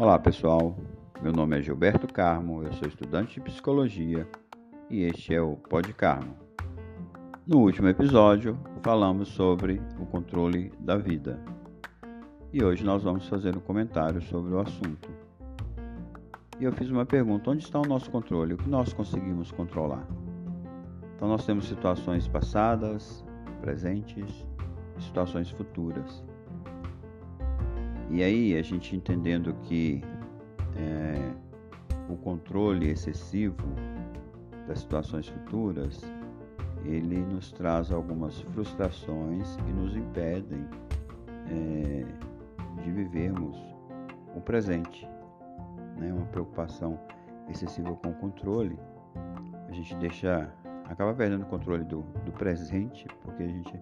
Olá pessoal, meu nome é Gilberto Carmo, eu sou estudante de psicologia e este é o Pod Carmo. No último episódio falamos sobre o controle da vida e hoje nós vamos fazer um comentário sobre o assunto. E eu fiz uma pergunta: onde está o nosso controle? O que nós conseguimos controlar? Então nós temos situações passadas, presentes e situações futuras. E aí, a gente entendendo que é, o controle excessivo das situações futuras, ele nos traz algumas frustrações e nos impedem é, de vivermos o presente. Né? Uma preocupação excessiva com o controle, a gente deixa, acaba perdendo o controle do, do presente, porque a gente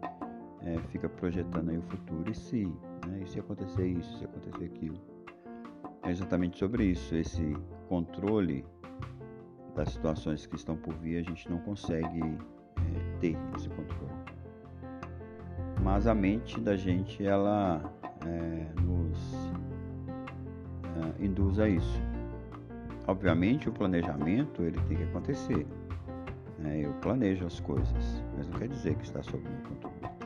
é, fica projetando aí o futuro e se, né? e se acontecer isso, se acontecer aquilo. É exatamente sobre isso, esse controle das situações que estão por vir, a gente não consegue é, ter esse controle. Mas a mente da gente, ela é, nos é, induz a isso. Obviamente, o planejamento ele tem que acontecer. Né? Eu planejo as coisas, mas não quer dizer que está sob meu controle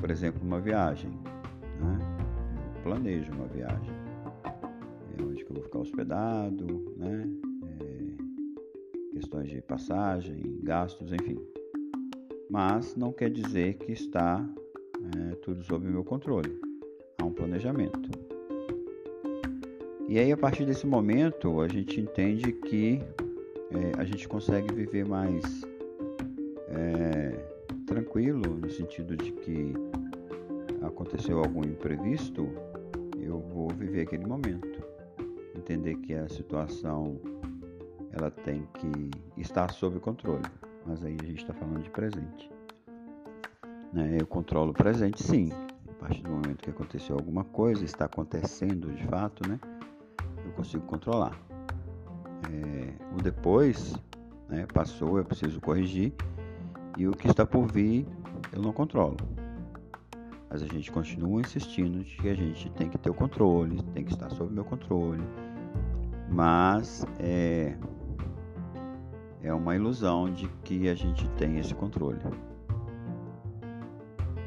por exemplo, uma viagem. Né? Eu planejo uma viagem. É onde que eu vou ficar hospedado, né? É, questões de passagem, gastos, enfim. Mas não quer dizer que está é, tudo sob meu controle. Há um planejamento. E aí, a partir desse momento, a gente entende que é, a gente consegue viver mais é, tranquilo, no sentido de que aconteceu algum imprevisto, eu vou viver aquele momento. Entender que a situação ela tem que estar sob controle. Mas aí a gente está falando de presente. Né? Eu controlo o presente, sim. A partir do momento que aconteceu alguma coisa, está acontecendo de fato, né? Eu consigo controlar. É, o depois né, passou, eu preciso corrigir. E o que está por vir, eu não controlo. Mas a gente continua insistindo de que a gente tem que ter o controle, tem que estar sob meu controle. Mas é, é uma ilusão de que a gente tem esse controle.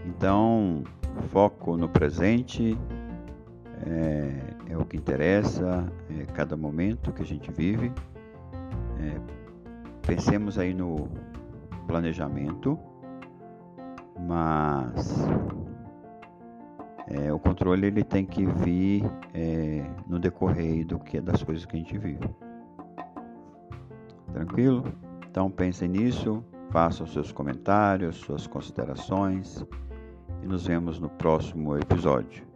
Então, foco no presente é, é o que interessa, é cada momento que a gente vive. É, pensemos aí no planejamento, mas é, o controle ele tem que vir é, no decorrer do que das coisas que a gente vive. Tranquilo? Então pensem nisso, façam seus comentários, suas considerações e nos vemos no próximo episódio.